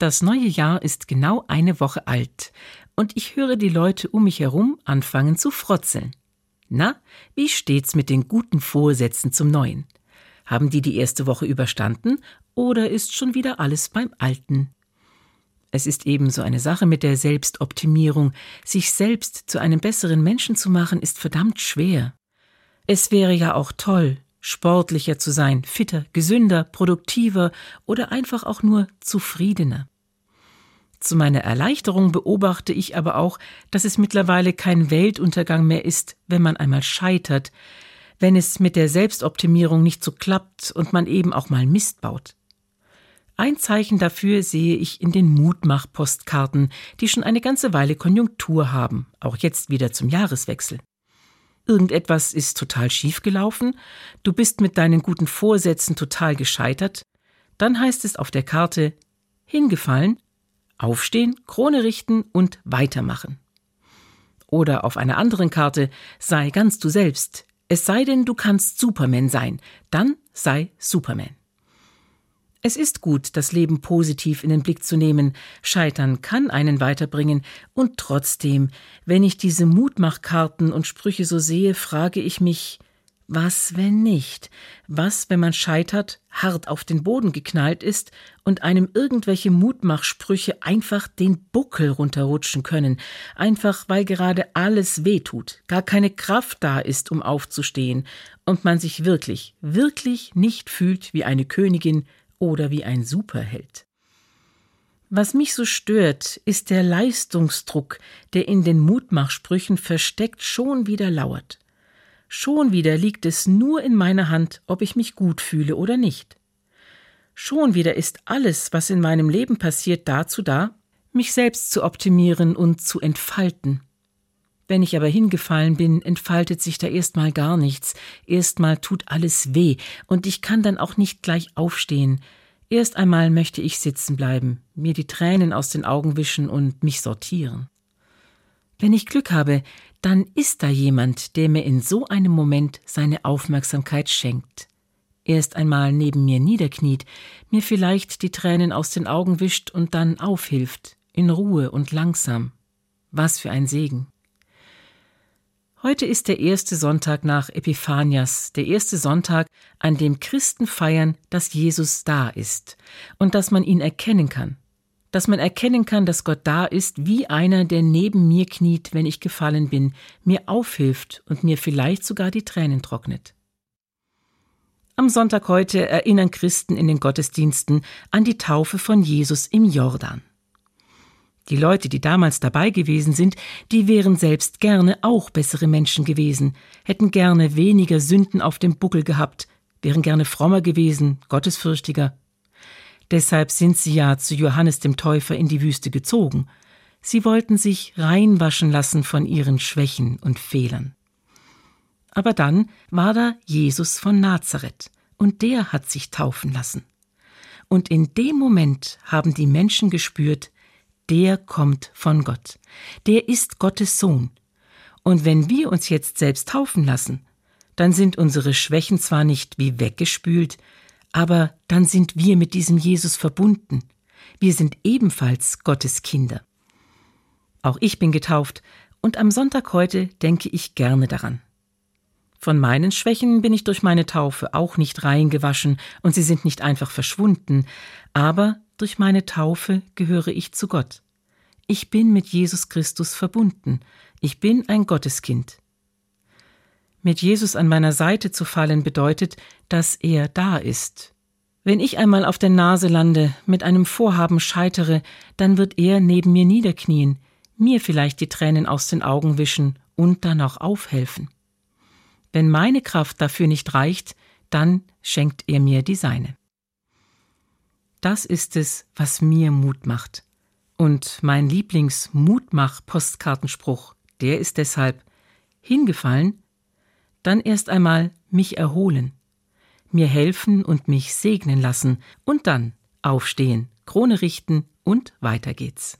Das neue Jahr ist genau eine Woche alt, und ich höre die Leute um mich herum anfangen zu frotzeln. Na, wie steht's mit den guten Vorsätzen zum Neuen? Haben die die erste Woche überstanden oder ist schon wieder alles beim Alten? Es ist ebenso eine Sache mit der Selbstoptimierung. Sich selbst zu einem besseren Menschen zu machen, ist verdammt schwer. Es wäre ja auch toll, sportlicher zu sein, fitter, gesünder, produktiver oder einfach auch nur zufriedener. Zu meiner Erleichterung beobachte ich aber auch, dass es mittlerweile kein Weltuntergang mehr ist, wenn man einmal scheitert, wenn es mit der Selbstoptimierung nicht so klappt und man eben auch mal Mist baut. Ein Zeichen dafür sehe ich in den Mutmach-Postkarten, die schon eine ganze Weile Konjunktur haben, auch jetzt wieder zum Jahreswechsel. Irgendetwas ist total schief gelaufen, du bist mit deinen guten Vorsätzen total gescheitert, dann heißt es auf der Karte hingefallen, Aufstehen, Krone richten und weitermachen. Oder auf einer anderen Karte sei ganz du selbst, es sei denn, du kannst Superman sein, dann sei Superman. Es ist gut, das Leben positiv in den Blick zu nehmen. Scheitern kann einen weiterbringen. Und trotzdem, wenn ich diese Mutmachkarten und Sprüche so sehe, frage ich mich, was, wenn nicht? Was, wenn man scheitert, hart auf den Boden geknallt ist und einem irgendwelche Mutmachsprüche einfach den Buckel runterrutschen können, einfach weil gerade alles wehtut, gar keine Kraft da ist, um aufzustehen und man sich wirklich, wirklich nicht fühlt wie eine Königin oder wie ein Superheld. Was mich so stört, ist der Leistungsdruck, der in den Mutmachsprüchen versteckt schon wieder lauert. Schon wieder liegt es nur in meiner Hand, ob ich mich gut fühle oder nicht. Schon wieder ist alles, was in meinem Leben passiert, dazu da, mich selbst zu optimieren und zu entfalten. Wenn ich aber hingefallen bin, entfaltet sich da erstmal gar nichts, erstmal tut alles weh, und ich kann dann auch nicht gleich aufstehen. Erst einmal möchte ich sitzen bleiben, mir die Tränen aus den Augen wischen und mich sortieren. Wenn ich Glück habe, dann ist da jemand, der mir in so einem Moment seine Aufmerksamkeit schenkt. Erst einmal neben mir niederkniet, mir vielleicht die Tränen aus den Augen wischt und dann aufhilft, in Ruhe und langsam. Was für ein Segen. Heute ist der erste Sonntag nach Epiphanias, der erste Sonntag, an dem Christen feiern, dass Jesus da ist und dass man ihn erkennen kann dass man erkennen kann, dass Gott da ist, wie einer, der neben mir kniet, wenn ich gefallen bin, mir aufhilft und mir vielleicht sogar die Tränen trocknet. Am Sonntag heute erinnern Christen in den Gottesdiensten an die Taufe von Jesus im Jordan. Die Leute, die damals dabei gewesen sind, die wären selbst gerne auch bessere Menschen gewesen, hätten gerne weniger Sünden auf dem Buckel gehabt, wären gerne frommer gewesen, gottesfürchtiger, Deshalb sind sie ja zu Johannes dem Täufer in die Wüste gezogen. Sie wollten sich reinwaschen lassen von ihren Schwächen und Fehlern. Aber dann war da Jesus von Nazareth, und der hat sich taufen lassen. Und in dem Moment haben die Menschen gespürt, der kommt von Gott, der ist Gottes Sohn. Und wenn wir uns jetzt selbst taufen lassen, dann sind unsere Schwächen zwar nicht wie weggespült, aber dann sind wir mit diesem Jesus verbunden. Wir sind ebenfalls Gottes Kinder. Auch ich bin getauft, und am Sonntag heute denke ich gerne daran. Von meinen Schwächen bin ich durch meine Taufe auch nicht reingewaschen und sie sind nicht einfach verschwunden, aber durch meine Taufe gehöre ich zu Gott. Ich bin mit Jesus Christus verbunden. Ich bin ein Gotteskind. Mit Jesus an meiner Seite zu fallen bedeutet, dass er da ist. Wenn ich einmal auf der Nase lande, mit einem Vorhaben scheitere, dann wird er neben mir niederknien, mir vielleicht die Tränen aus den Augen wischen und dann auch aufhelfen. Wenn meine Kraft dafür nicht reicht, dann schenkt er mir die seine. Das ist es, was mir Mut macht. Und mein Lieblings-Mutmach-Postkartenspruch, der ist deshalb hingefallen, dann erst einmal mich erholen, mir helfen und mich segnen lassen und dann aufstehen, Krone richten und weiter geht's.